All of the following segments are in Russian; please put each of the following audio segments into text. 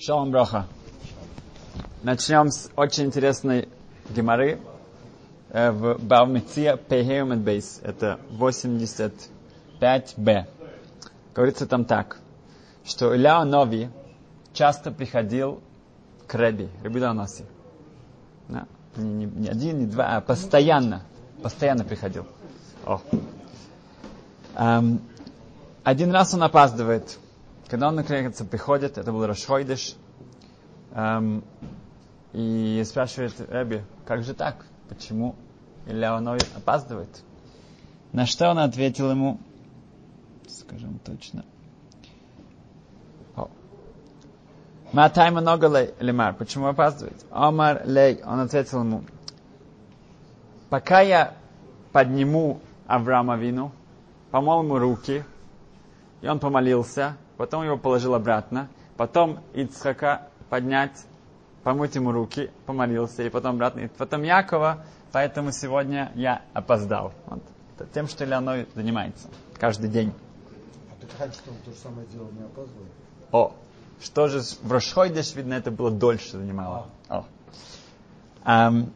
Шалом Броха. Начнем с очень интересной геморы э, в Бавмеция Пехеум Бейс. Это 85b. Говорится там так, что Илья Нови часто приходил к Реби, Реби Даноси. Да? Не, не, не один, не два, а постоянно. Постоянно приходил. О. Эм, один раз он опаздывает. Когда он, наконец, приходит, это был Рашхойдыш, эм, и спрашивает Эбби, как же так? Почему Нови опаздывает? На что он ответил ему, скажем точно, Матай много лемар. Почему опаздывает? Омар лей. Он ответил ему, пока я подниму Авраама вину, помол ему руки, и он помолился, потом его положил обратно, потом Ицхака поднять, помыть ему руки, помолился, и потом обратно, и потом Якова, поэтому сегодня я опоздал. Вот. Это тем, что Леоной занимается каждый день. А так раньше он то же самое делал, не опаздывает? О, что же в Рошхойдеш, видно, это было дольше занимало. О. Эм,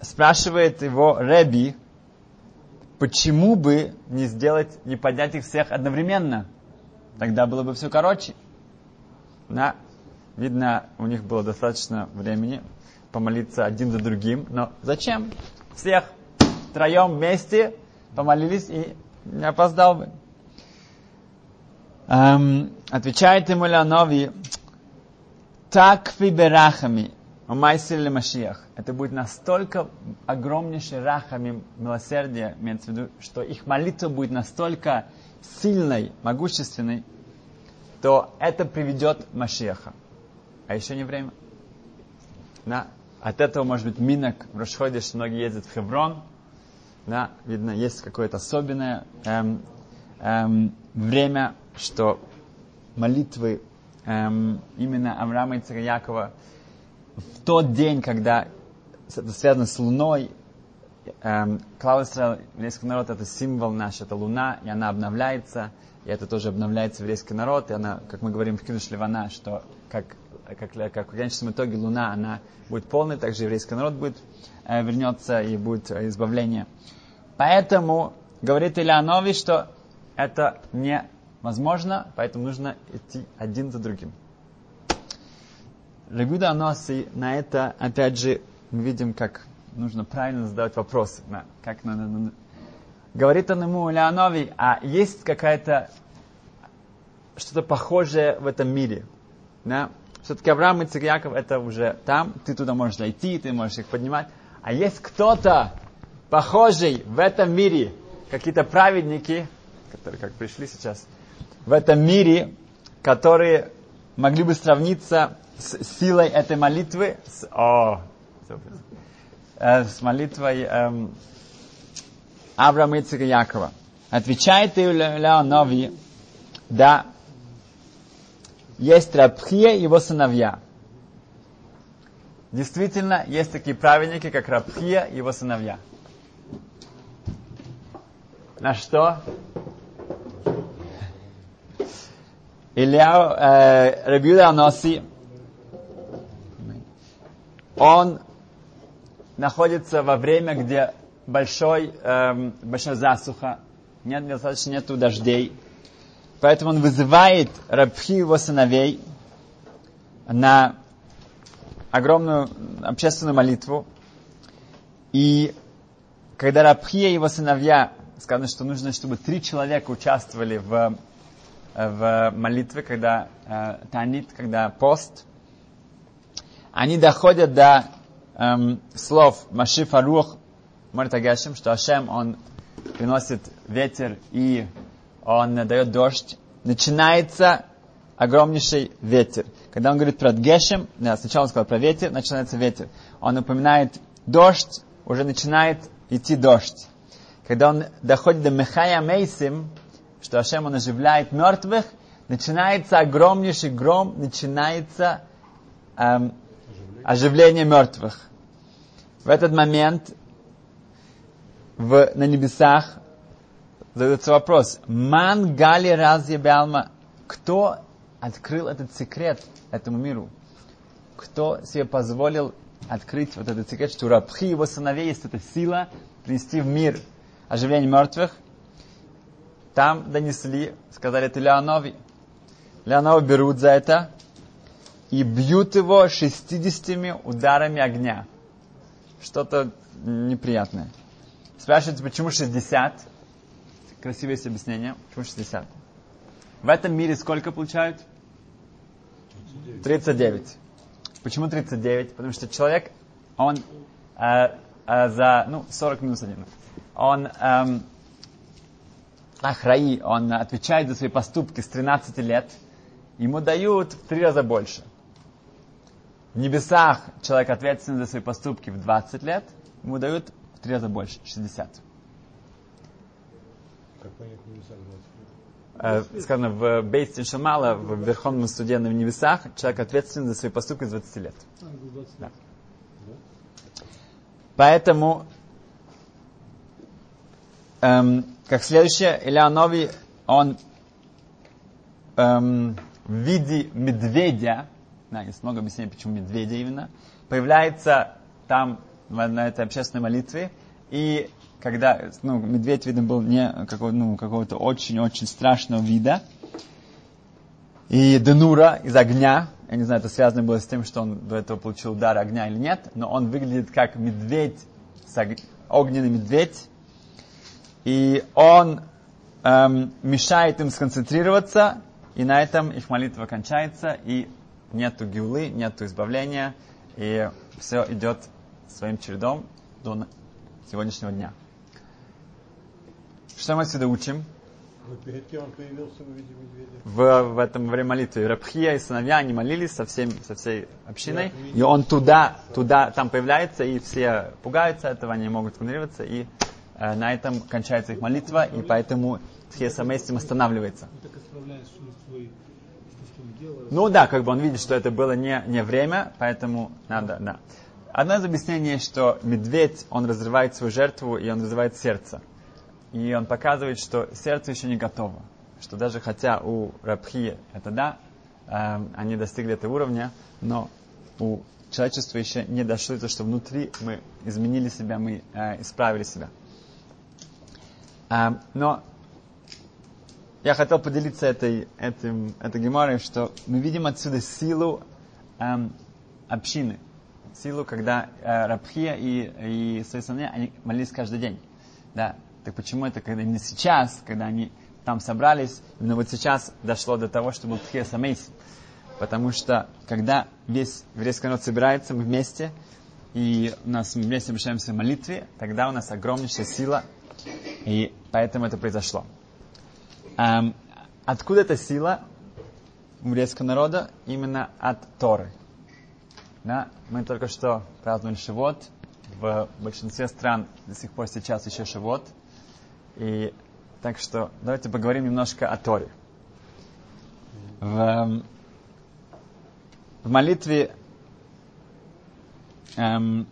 спрашивает его Реби, почему бы не сделать, не поднять их всех одновременно? Тогда было бы все короче. Да. Видно, у них было достаточно времени помолиться один за другим. Но зачем? Всех втроем вместе помолились и не опоздал бы. Эм, отвечает ему Леонови, так фиберахами, умайсили Машиях. Это будет настолько огромнейший рахами милосердие, имеется в виду, что их молитва будет настолько сильной, могущественной, то это приведет Машиаха. А еще не время. Да. От этого может быть минок в Рошходе, что многие ездят в Хеврон. Да, видно, есть какое-то особенное эм, эм, время, что молитвы эм, именно Авраама и царя Якова в тот день, когда это связано с Луной, эм, Клава еврейский народ, это символ наш, это Луна, и она обновляется, и это тоже обновляется еврейский народ, и она, как мы говорим в Кидуш Ливана, что как, как, как в конечном итоге Луна, она будет полной, также еврейский народ будет, э, вернется и будет избавление. Поэтому говорит Ильянови, что это невозможно, поэтому нужно идти один за другим. Рагуда Аноси на это, опять же, мы видим, как нужно правильно задавать вопросы. Да, как надо, Говорит он ему, Леонови, а есть какая-то что-то похожее в этом мире? Да? Все-таки Авраам и Царь Яков это уже там, ты туда можешь зайти, ты можешь их поднимать. А есть кто-то похожий в этом мире, какие-то праведники, которые как пришли сейчас, в этом мире, которые могли бы сравниться с силой этой молитвы, с, о, э, с молитвой эм, Авраама, Ицека Якова. Отвечает Леонови, да, есть Рабхия и его сыновья. Действительно, есть такие праведники, как Рабхия и его сыновья. На что? Илья э, Рабиуда Аноси, он находится во время, где большой, эм, большая засуха, нет, достаточно нету дождей. Поэтому он вызывает Рабхи его сыновей на огромную общественную молитву. И когда Рабхия и его сыновья, сказано, что нужно, чтобы три человека участвовали в, в молитве, когда э, танит, когда пост, они доходят до эм, слов Машиф Арух Мартагашим, что Ашем, он приносит ветер и он дает дождь. Начинается огромнейший ветер. Когда он говорит про Гешем, да, сначала он сказал про ветер, начинается ветер. Он упоминает дождь, уже начинает идти дождь. Когда он доходит до Мехая Мейсим, что Ашем он оживляет мертвых, начинается огромнейший гром, начинается эм, оживление мертвых. В этот момент в, на небесах задается вопрос. Ман гали разъебялма. Кто открыл этот секрет этому миру? Кто себе позволил открыть вот этот секрет, что у Рабхи его сыновей есть эта сила принести в мир оживление мертвых? Там донесли, сказали, это Леонови. Леонова берут за это и бьют его 60 ударами огня. Что-то неприятное. Спрашивается, почему 60? Красивое есть объяснение. Почему 60? В этом мире сколько получают? 39. Почему 39? Потому что человек, он э, э, за, ну, 40 минус 1. Он эм, ахраи, он отвечает за свои поступки с 13 лет. Ему дают в три раза больше. В небесах человек ответственен за свои поступки в 20 лет, ему дают в три раза больше, 60. Как понять небеса 20 Э, сказано, в Бейстин Шамала, в Верховном суде на небесах, человек ответственен за свои поступки с 20 лет. Да. Поэтому, эм, как следующее, Ильянови, он эм, в виде медведя, да, есть много объяснений, почему медведя именно, появляется там на этой общественной молитве, и когда, ну, медведь, видно, был не какого, ну, какого-то очень-очень страшного вида, и Денура из огня, я не знаю, это связано было с тем, что он до этого получил удар огня или нет, но он выглядит как медведь, огненный медведь, и он эм, мешает им сконцентрироваться, и на этом их молитва кончается, и нету гиулы, нету избавления, и все идет своим чередом до сегодняшнего дня. Что мы отсюда учим? Но перед кем он появился в виде медведя? в, в этом время молитвы. Рабхия и сыновья, они молились со, всем, со всей общиной, и он туда, туда, там появляется, и все пугаются этого, они могут конкурироваться, и э, на этом кончается их молитва, и поэтому Тхеса Мейстим останавливается. Он так исправляет свой, свой что он делает. Ну да, как бы он видит, что это было не, не время, поэтому надо, да. Одно из объяснений, что медведь, он разрывает свою жертву, и он разрывает сердце. И он показывает, что сердце еще не готово. Что даже хотя у Рабхи это да, эм, они достигли этого уровня, но у человечества еще не дошло до того, что внутри мы изменили себя, мы э, исправили себя. Эм, но я хотел поделиться этой, этим, этой геморой, что мы видим отсюда силу эм, общины. Силу, когда э, Рабхия и, и сыновья, они молились каждый день. Да. Так почему это, когда именно сейчас, когда они там собрались, именно вот сейчас дошло до того, что был Тхия Самейс. Потому что, когда весь еврейский народ собирается, мы вместе, и у нас мы вместе обращаемся в молитве, тогда у нас огромнейшая сила, и поэтому это произошло. Эм, откуда эта сила еврейского народа? Именно от Торы. Да? Мы только что праздновали Шивот. В большинстве стран до сих пор сейчас еще Шивот. И так что давайте поговорим немножко о Торе. В, в молитве эм,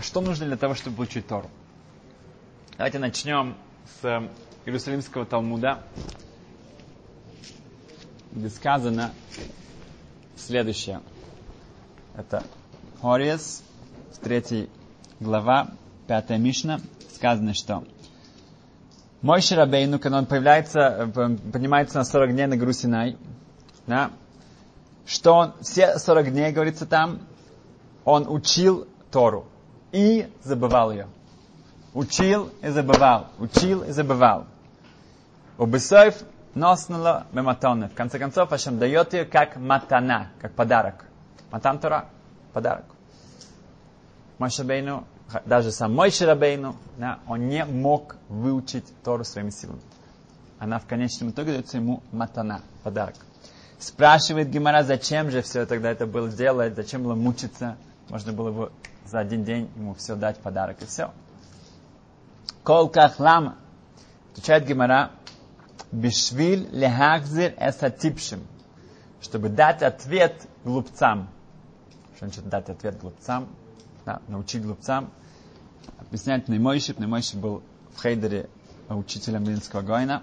что нужно для того, чтобы получить Тору? Давайте начнем с Иерусалимского Талмуда, где сказано следующее. Это Хориес, 3 глава, 5 Мишна, сказано, что мой Шарабейну, когда он появляется, э, поднимается на 40 дней на гору Синай, да, что он все 40 дней, говорится там, он учил Тору и забывал ее. Учил и забывал, учил и забывал. Убысоев носнула мематоны. В конце концов, Ашем дает ее как матана, как подарок. Матан Тора – подарок. Мой Шабейну, даже сам мой Шарабейну, да, он не мог выучить Тору своими силами. Она в конечном итоге дается ему матана, подарок. Спрашивает Гимара, зачем же все тогда это было делать, зачем было мучиться. Можно было бы за один день ему все дать подарок и все. Колках лама. Отвечает Гимара, бишвиль лехахзир эсатипшим. Чтобы дать ответ глупцам. Что значит дать ответ глупцам? Да, научить глупцам. Объясняет Неймойши. Неймойши был в Хейдере учителем Вильнского Гойна.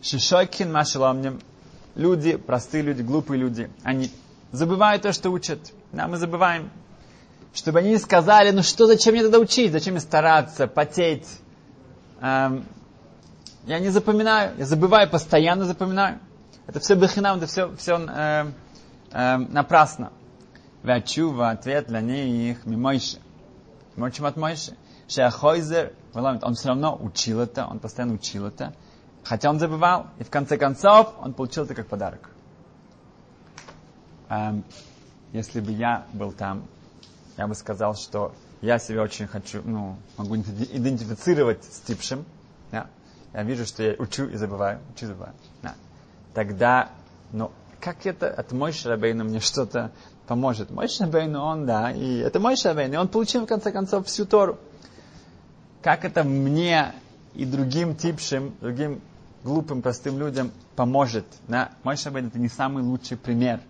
Шишойкин машеломнем. люди, простые люди, глупые люди, они забывают то, что учат. Да, мы забываем. Чтобы они не сказали, ну что, зачем мне тогда учить, зачем мне стараться, потеть. Эм, я не запоминаю, я забываю, постоянно запоминаю. Это все бехинам, это все, все э, э, напрасно. Вячува, ответ для них, мимойши. Мочим от Мойши. Шеахойзер, он все равно учил это, он постоянно учил это. Хотя он забывал, и в конце концов он получил это как подарок. Эм, если бы я был там, я бы сказал, что я себя очень хочу, ну, могу идентифицировать с типшим. Да? Я вижу, что я учу и забываю, учу и забываю. Да. Тогда, ну, как это от мой Шарабейна мне что-то поможет? Мой Шарабейн, он, да, и это мой Шарабейн, и он получил, в конце концов, всю Тору. Как это мне и другим типшим, другим глупым, простым людям поможет? Да? Мой Шарабейн это не самый лучший пример.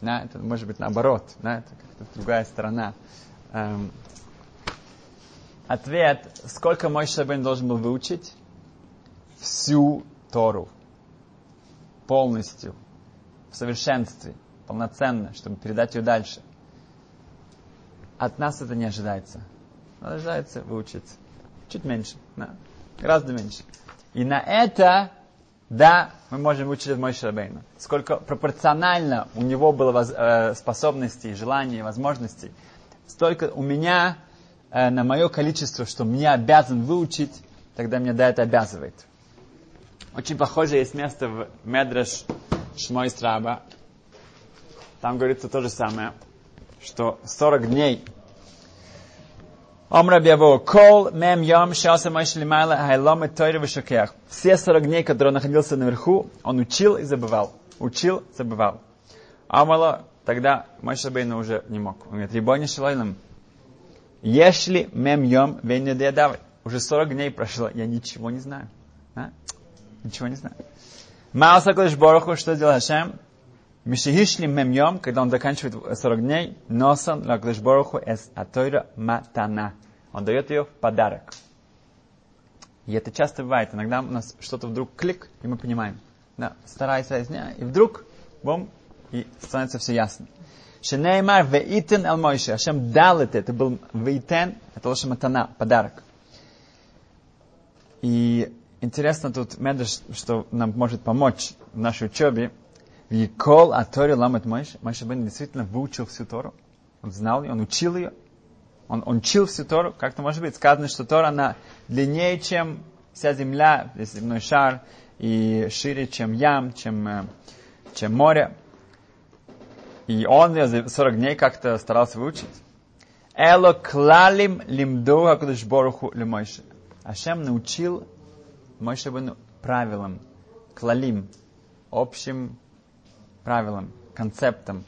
Да? Это может быть наоборот, да? это как-то другая сторона. Эм, Ответ, сколько мой Шабен должен был выучить? Всю Тору. Полностью. В совершенстве. Полноценно, чтобы передать ее дальше. От нас это не ожидается. Ожидается выучить. Чуть меньше. Да. Гораздо меньше. И на это, да, мы можем выучить от Мойши Рабейна. Сколько пропорционально у него было воз, э, способностей, желаний, возможностей, столько у меня э, на мое количество, что мне обязан выучить, тогда меня да это обязывает. Очень похоже есть место в Медреш Шмой Страба. Там говорится то же самое, что 40 дней Омра Бьяво, Кол, Мем Йом, Шаса Майшли Майла, Хайлом и Тойра Вишакех. Все 40 дней, которые он находился наверху, он учил и забывал. Учил, забывал. Амала, тогда Майша Бейна уже не мог. Он говорит, Рибони Шилайлам, если мем йом давай. Уже 40 дней прошло, я ничего не знаю. А? Ничего не знаю. Мааса Кодыш Бороху, что сделал Хашем? Мишихишли мем йом, когда он заканчивает 40 дней, носан лакдыш Бороху эс атойра матана. Он дает ее в подарок. И это часто бывает. Иногда у нас что-то вдруг клик, и мы понимаем. Да, старайся, и вдруг, бом, и становится все ясно. Шенеймар веитен ал Мойше. Ашем дал это. Это был веитен, это лошадь матана, подарок. И интересно тут Медреш, что нам может помочь в нашей учебе. Викол Атори Ламет Мойше. Мойше Бен действительно выучил всю Тору. Он знал ее, он учил ее. Он, он учил всю Тору. Как-то может быть сказано, что Тора, она длиннее, чем вся земля, весь земной шар, и шире, чем ям, чем, чем море. И он за 40 дней как-то старался выучить. Эло клалим лимду хакудыш боруху лимойше. Ашем научил Мойше Бену правилам, клалим, общим правилам, концептам,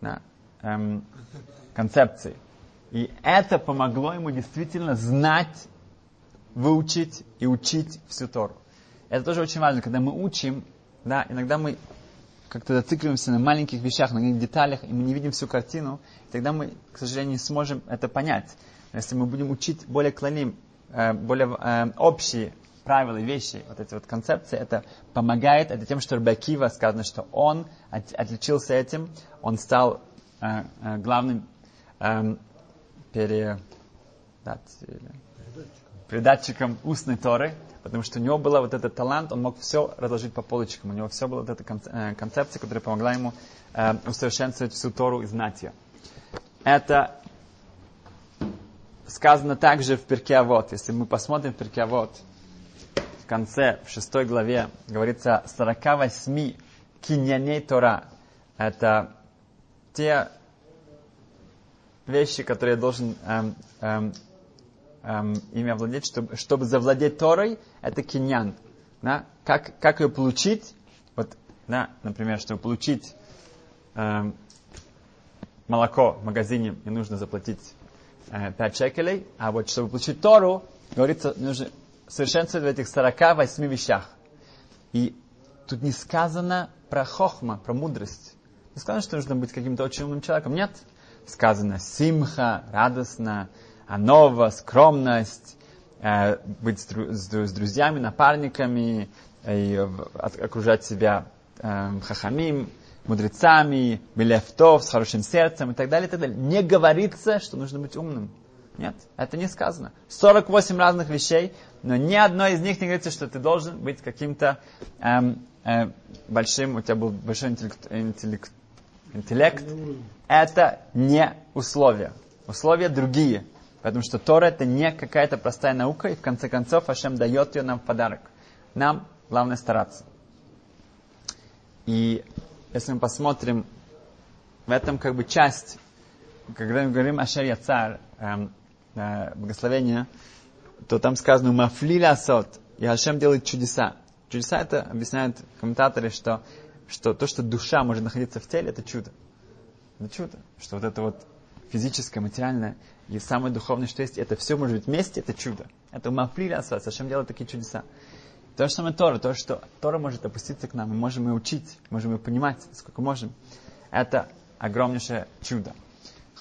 да, эм, концепции. И это помогло ему действительно знать, выучить и учить всю Тору. Это тоже очень важно, когда мы учим, да, иногда мы как-то зацикливаемся на маленьких вещах, на деталях, и мы не видим всю картину, тогда мы, к сожалению, не сможем это понять. Но если мы будем учить более клоним, э, более э, общие правила, вещи, вот эти вот концепции, это помогает, это тем, что Рабакива сказано, что он от, отличился этим, он стал э, э, главным э, пере, да, передатчиком устной Торы, потому что у него был вот этот талант, он мог все разложить по полочкам, у него все была вот эта э, концепция, которая помогла ему э, усовершенствовать всю Тору и знать ее. Это сказано также в Перкеавод. Если мы посмотрим Перкеавод, конце, в шестой главе, говорится 48 киньяней Тора. Это те вещи, которые я должен эм, эм, эм, ими овладеть, чтобы, чтобы завладеть Торой, это киньян. Да? Как, как ее получить? Вот, да, например, чтобы получить эм, молоко в магазине, мне нужно заплатить э, 5 шекелей, а вот чтобы получить Тору, говорится, нужно совершенствовать в этих 48 вещах. И тут не сказано про хохма, про мудрость. Не сказано, что нужно быть каким-то очень умным человеком. Нет. Сказано симха, радостно, анова, скромность, э, быть с, с, с друзьями, напарниками, и окружать себя эм, хахамим, мудрецами, билефтов, с хорошим сердцем и так далее, и так далее. Не говорится, что нужно быть умным. Нет, это не сказано. 48 разных вещей, но ни одной из них не говорится, что ты должен быть каким-то эм, э, большим, у тебя был большой интеллект, интеллект, интеллект. Это не условия. Условия другие. Потому что Тора это не какая-то простая наука, и в конце концов Ашем дает ее нам в подарок. Нам главное стараться. И если мы посмотрим в этом как бы часть, когда мы говорим Ашер Яцар, эм, э, благословение, то там сказано «Мафли сот», и Ашем делает чудеса. Чудеса это объясняют комментаторы, что, что то, что душа может находиться в теле, это чудо. Это чудо. Что вот это вот физическое, материальное и самое духовное, что есть, это все может быть вместе, это чудо. Это мафли асот, Ашем делает такие чудеса. То же самое Тора, то, что Тора может опуститься к нам, мы можем ее учить, можем ее понимать, сколько можем. Это огромнейшее чудо.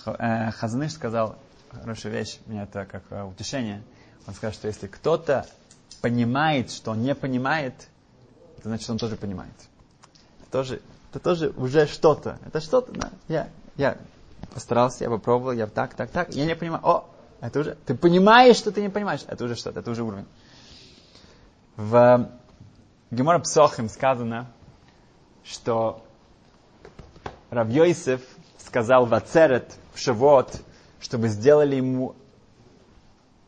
Э, Хазаныш сказал хорошую вещь, мне это как э, утешение. Он сказал, что если кто-то понимает, что он не понимает, это значит, он тоже понимает. Это тоже, это тоже уже что-то. Это что-то, да. Я, я постарался, я попробовал, я так, так, так. Я не понимаю. О, это уже, ты понимаешь, что ты не понимаешь. Это уже что-то, это уже уровень. В Гемора Псохим сказано, что Равьойсев сказал в Ацерет, в Шавот, чтобы сделали ему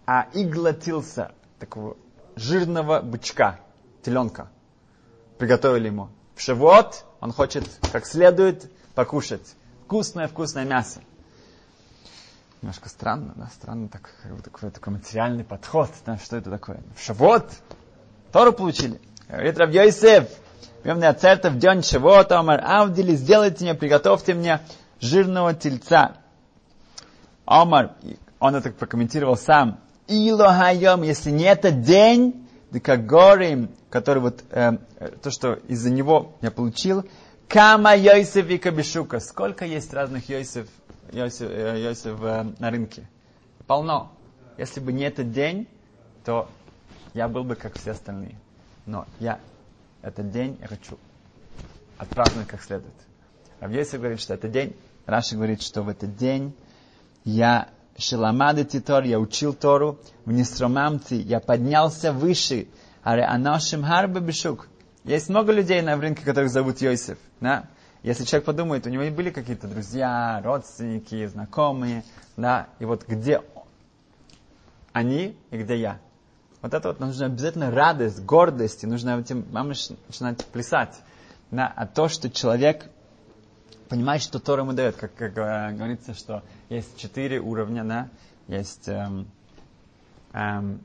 а иглотился такого жирного бычка, теленка. Приготовили ему. В Шавот он хочет как следует покушать. Вкусное-вкусное мясо. Немножко странно, да, странно так, такой, такой материальный подход, да, что это такое. В Шавот Тору получили. Говорит Раб Йосеф, Пьемный ацерта в день Шавота, Омар Авдили, сделайте мне, приготовьте мне жирного тельца. Омар, он это прокомментировал сам. Илохайом, если не этот день, как горим, который вот, э, то, что из-за него я получил, Кама Йосеф и Кабишука. Сколько есть разных Йосеф, Йосеф, э, Йосеф э, на рынке? Полно. Если бы не этот день, то я был бы как все остальные. Но я этот день я хочу отпраздновать как следует. Равьесов говорит, что этот день, Раши говорит, что в этот день я шеламады титор, я учил Тору, в Нестромамти, я поднялся выше, аре анашим харбе бешук. Есть много людей на рынке, которых зовут Йосиф. Да? Если человек подумает, у него были какие-то друзья, родственники, знакомые, да, и вот где они и где я. Вот это вот нужно обязательно радость, гордость, и нужно этим мамыш начинать плясать. На, а то, что человек понимает, что Тора ему дает, как, как э, говорится, что есть четыре уровня, да? есть эм, эм,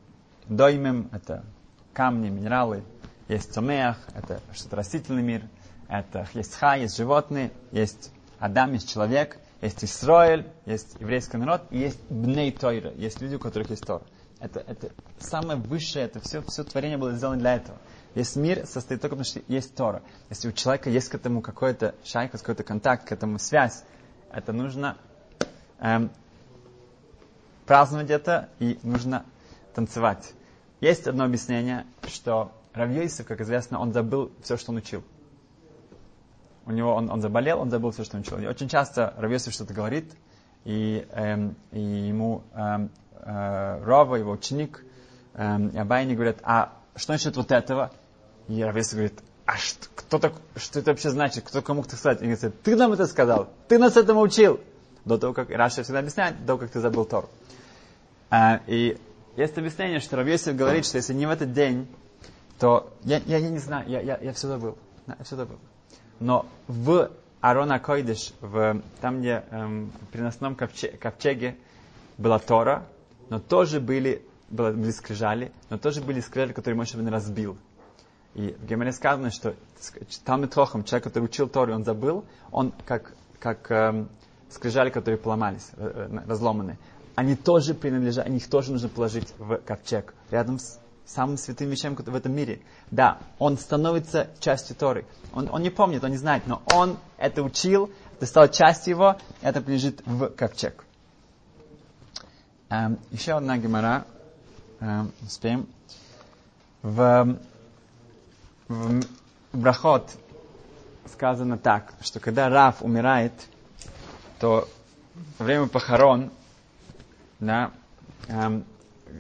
доймем, это камни, минералы, есть цомеах, это что-то растительный мир, это есть ха, есть животные, есть Адам, есть человек, есть Исраиль, есть еврейский народ, и есть Бней Тойра, есть люди, у которых есть Тора. Это, это самое высшее, это все, все творение было сделано для этого. Весь мир состоит только потому, что есть Тора. Если у человека есть к этому какой-то шайка, какой-то контакт, к этому связь, это нужно эм, праздновать это и нужно танцевать. Есть одно объяснение, что Равьейсов, как известно, он забыл все, что он учил. У него он, он заболел, он забыл все, что он учил. И очень часто Равьейсов что-то говорит, и, эм, и ему эм, э, Рова, его ученик, э, и Абайни говорят, а что насчет вот этого? И Равес говорит, а что, кто так, что это вообще значит? Кто кому так сказать? И говорит, ты нам это сказал, ты нас этому учил. До того, как Раша всегда объясняет, до того, как ты забыл Тор. А, и есть объяснение, что Равесев говорит, что если не в этот день, то я, я, я не знаю, я, я, я все забыл. Я все забыл. Но в Арона Койдыш, в, там, где эм, в переносном ковчеге, ковчеге была Тора, но тоже были, были скрижали, но тоже были скрижали, которые Моше разбил. И в Геморе сказано, что там и Хохам, человек, который учил Тору, он забыл, он как, как эм, скрижали, которые поломались, э, э разломаны. Они тоже принадлежат, их тоже нужно положить в ковчег, рядом с самым святым вещем в этом мире. Да, он становится частью Торы. Он, он не помнит, он не знает, но он это учил, это стало частью его, это принадлежит в ковчег. Эм, еще одна гемора, эм, успеем. В, в брахот сказано так, что когда Раф умирает, то во время похорон, да, эм,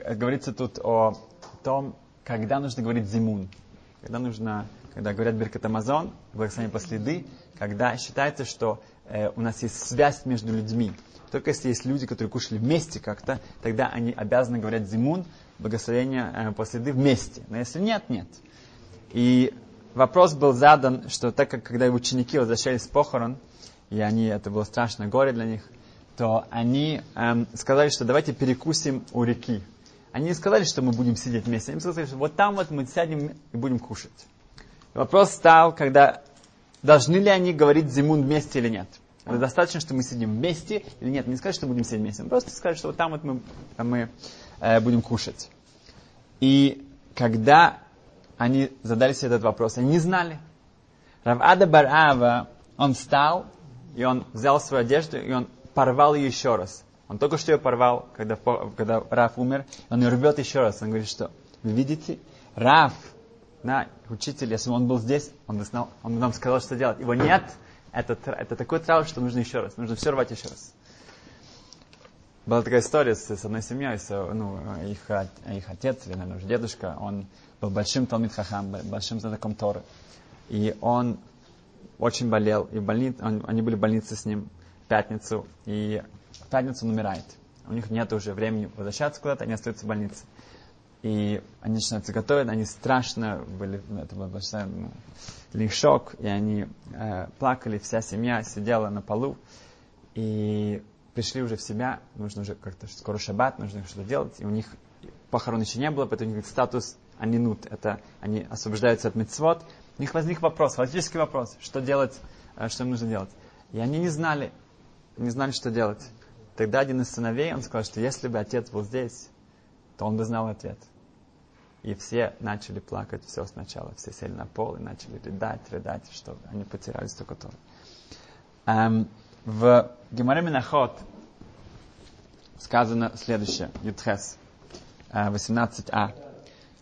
говорится тут о том, когда нужно говорить зимун, когда нужно, когда говорят Беркат Амазон, благословение по следы, когда считается, что э, у нас есть связь между людьми. Только если есть люди, которые кушали вместе как-то, тогда они обязаны говорить зимун, благословение э, по следы вместе. Но если нет, нет. И вопрос был задан, что так как когда ученики возвращались с похорон, и они, это было страшное горе для них, то они эм, сказали, что давайте перекусим у реки. Они не сказали, что мы будем сидеть вместе. Они сказали, что вот там вот мы сядем и будем кушать. Вопрос стал, когда должны ли они говорить зимун вместе или нет. Это достаточно, что мы сидим вместе или нет. Не сказать, что будем сидеть вместе. Просто сказать, что вот там вот мы, мы э, будем кушать. И когда они задали себе этот вопрос, они не знали. Равада Барава, он встал, и он взял свою одежду, и он порвал ее еще раз. Он только что ее порвал, когда, когда Раф умер, он ее рвет еще раз. Он говорит, что вы видите, Раф, да, учитель, если бы он был здесь, он бы, знал, он бы нам сказал, что делать. Его нет, это, это такой траур, что нужно еще раз, нужно все рвать еще раз. Была такая история с, с одной семьей, с, ну, их, их отец, или, наверное, уже дедушка, он был большим Талмит Хахам, большим знатоком Торы. И он очень болел, и больни... он, они были в больнице с ним в пятницу, и в пятницу он умирает. У них нет уже времени возвращаться куда-то, они остаются в больнице. И они начинают готовить, они страшно были, ну, это был большой ну, шок, и они э, плакали, вся семья сидела на полу, и пришли уже в себя, нужно уже как-то, скоро шаббат, нужно что-то делать, и у них похорон еще не было, поэтому у них статус анинут, это они освобождаются от мецвод. У них возник вопрос, фактический вопрос, что делать, э, что им нужно делать. И они не знали, не знали, что делать. Тогда один из сыновей, он сказал, что если бы отец был здесь, то он бы знал ответ. И все начали плакать все сначала. Все сели на пол и начали рыдать, рыдать, что они потеряли столько Торы. Эм, в Геморе Минахот сказано следующее, Ютхес, 18а. Э,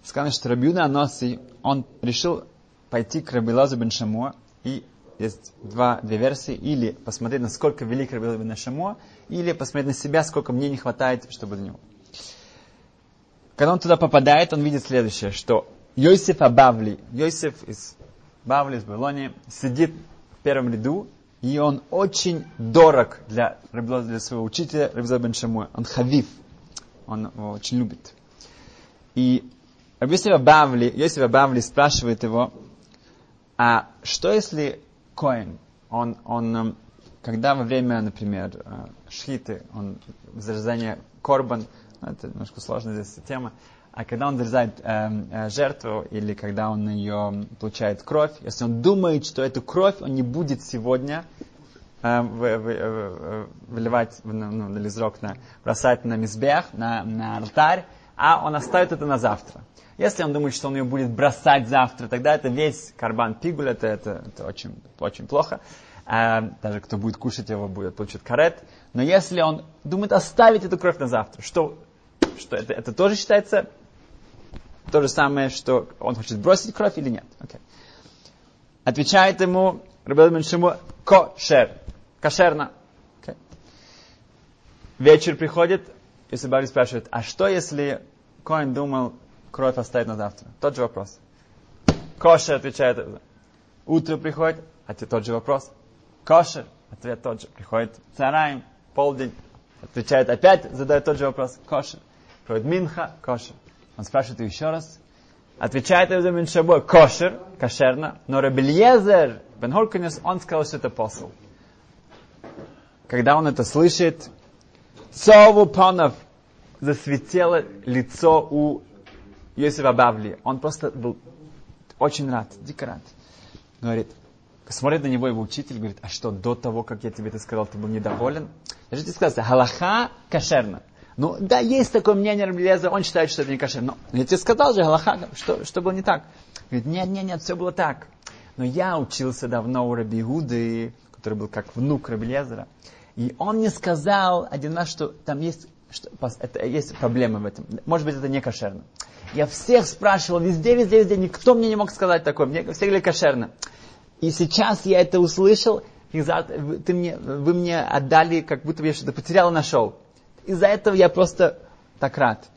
сказано, что Рабиуда Аноси, он решил пойти к Рабилазу бен Шамуа, и есть два, две версии, или посмотреть, насколько велик Рабилазу бен Шамуа, или посмотреть на себя, сколько мне не хватает, чтобы для него. Когда он туда попадает, он видит следующее, что Йосиф Абавли, Йосиф из Бавли, из Вавилонии, сидит в первом ряду, и он очень дорог для, для своего учителя Рабиза бен Шамуа. Он хавив. Он его очень любит. И Йосиф Бавли, Йосиф Бавли спрашивает его, а что если Коин, он, он, эм, когда во время, например, э, шхиты, он зарезание корбан, ну, это немножко сложная здесь тема, а когда он зарезает э, э, жертву или когда он ее получает кровь, если он думает, что эту кровь он не будет сегодня э, вы, вы, э, выливать ну, на лизрок, на, бросать на мизбех, на, на алтарь, а он оставит это на завтра. Если он думает, что он ее будет бросать завтра, тогда это весь карбан пигуль, это, это, это очень, очень плохо. А, даже кто будет кушать его, будет получить карет. Но если он думает оставить эту кровь на завтра, что, что это, это тоже считается то же самое, что он хочет бросить кровь или нет. Okay. Отвечает ему Рабел Шиму кошер. Кошерно. Okay. Вечер приходит, и Сабари спрашивает, а что если Коин думал кровь оставить на завтра? Тот же вопрос. Кошер отвечает. Утро приходит, а тот же вопрос. Кошер. Ответ тот же. Приходит цараем, полдень. Отвечает опять, задает тот же вопрос. Кошер. Приходит Минха, кошер. Он спрашивает еще раз. Отвечает Эвзамин Шабой, кошер, кошерно, но Рабельезер, Бен он сказал, что это посол. Когда он это слышит, Сову Панов засветело лицо у Йосифа Бавли. Он просто был очень рад, дико рад. Говорит, смотрит на него его учитель, говорит, а что, до того, как я тебе это сказал, ты был недоволен? Я же тебе сказал, галаха кошерно. Ну, да, есть такое мнение Рабелеза, он считает, что это не кошер. Но я тебе сказал же, галаха, что, что было не так. Говорит, нет, нет, нет, все было так. Но я учился давно у Раби Гуды, который был как внук Рабелезера. И он мне сказал один раз, что там есть, что, это, есть проблема в этом. Может быть, это не кошерно. Я всех спрашивал, везде, везде, везде, никто мне не мог сказать такое. Мне все говорили кошерно. И сейчас я это услышал, и за, вы, ты мне, вы мне отдали, как будто я что-то потерял и нашел. Из-за этого я просто так рад.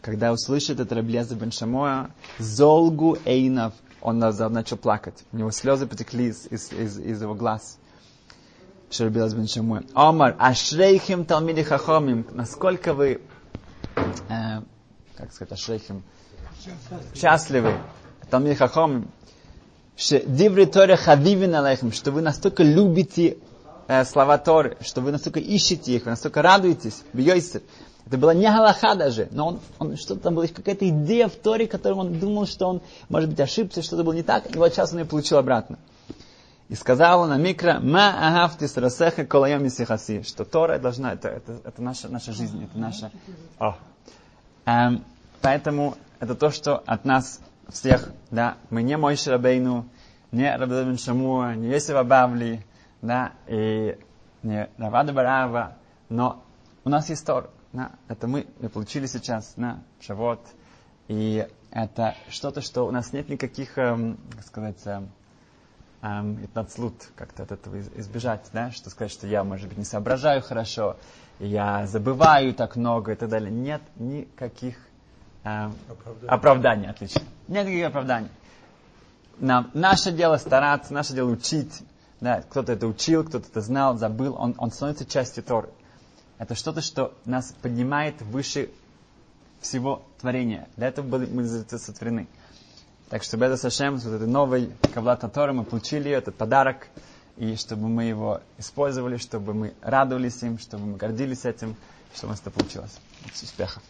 Когда услышит это Раблеза бен Шамоя, Золгу Эйнов, он начал плакать. У него слезы потекли из, из, из, из его глаз. Шарбилас бен Шамуя. Омар, ашрейхим талмиди хахомим. Насколько вы, э, как сказать, ашрейхим, счастливы. Талмиди хахомим. Диври Торе хавивин что вы настолько любите э, слова Торы, что вы настолько ищете их, вы настолько радуетесь. Бьёйсер. Это была не Галаха даже, но он, он что-то там была какая-то идея в Торе, которую он думал, что он, может быть, ошибся, что-то было не так, и вот сейчас он ее получил обратно. И сказал он микро, ма агафти срасеха колайом сихаси, что Тора должна, это, это, это наша, наша жизнь, это наша... О. Эм, поэтому это то, что от нас всех, да, мы не Мой Шрабейну, не Рабдабин Шамуа, не Йосифа Бавли, да, и не Равада Барава, но у нас есть Тор, да, это мы, мы получили сейчас, на Шавот, и это что-то, что у нас нет никаких, эм, как сказать, эм, эм, как-то от этого избежать, да, что сказать, что я, может быть, не соображаю хорошо, я забываю так много и так далее. Нет никаких эм, оправданий. оправданий, отлично. Нет никаких оправданий. Нам, наше дело стараться, наше дело учить. Да, кто-то это учил, кто-то это знал, забыл, он, он становится частью Торы. Это что-то, что нас поднимает выше всего творения. Для этого были мы сотворены. Так что Беда Сашем, вот этой новой Кавлата Торы мы получили этот подарок, и чтобы мы его использовали, чтобы мы радовались им, чтобы мы гордились этим, чтобы у нас это получилось. Успехов!